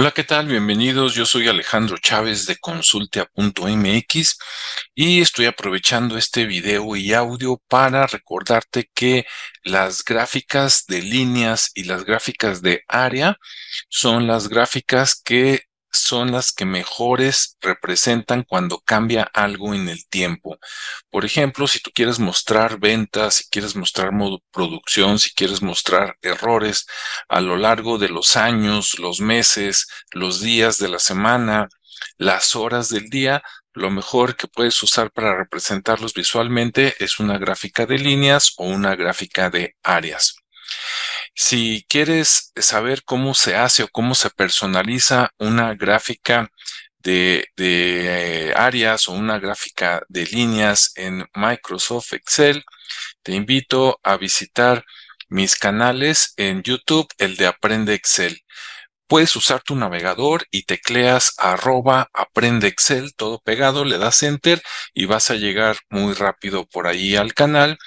Hola, ¿qué tal? Bienvenidos. Yo soy Alejandro Chávez de consultea.mx y estoy aprovechando este video y audio para recordarte que las gráficas de líneas y las gráficas de área son las gráficas que son las que mejores representan cuando cambia algo en el tiempo. Por ejemplo, si tú quieres mostrar ventas, si quieres mostrar producción, si quieres mostrar errores a lo largo de los años, los meses, los días de la semana, las horas del día, lo mejor que puedes usar para representarlos visualmente es una gráfica de líneas o una gráfica de áreas. Si quieres saber cómo se hace o cómo se personaliza una gráfica de, áreas o una gráfica de líneas en Microsoft Excel, te invito a visitar mis canales en YouTube, el de Aprende Excel. Puedes usar tu navegador y tecleas arroba aprende Excel, todo pegado, le das enter y vas a llegar muy rápido por ahí al canal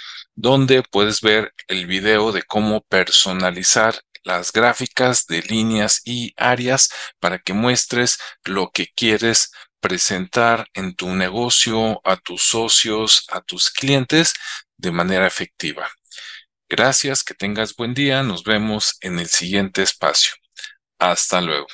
donde puedes ver el video de cómo personalizar las gráficas de líneas y áreas para que muestres lo que quieres presentar en tu negocio a tus socios, a tus clientes de manera efectiva. Gracias, que tengas buen día, nos vemos en el siguiente espacio. Hasta luego.